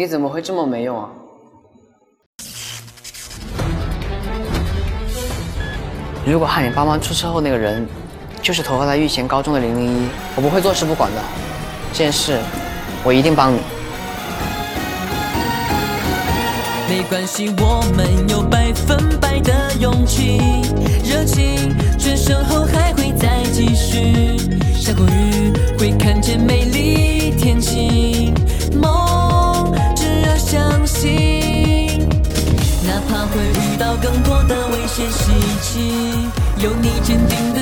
你怎么会这么没用啊？如果害你爸妈出车祸那个人，就是投靠在玉贤高中的零零一，我不会坐视不管的。这件事，我一定帮你。没关系，我们有百分百的勇气，热情转身后还会再继续。下过雨会看见美丽天晴，会遇到更多的危险袭击，有你坚定的，